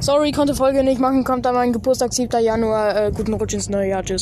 Sorry, konnte Folge nicht machen, kommt an meinen Geburtstag, 7. Januar. Äh, guten Rutsch ins neue Jahr. Tschüss.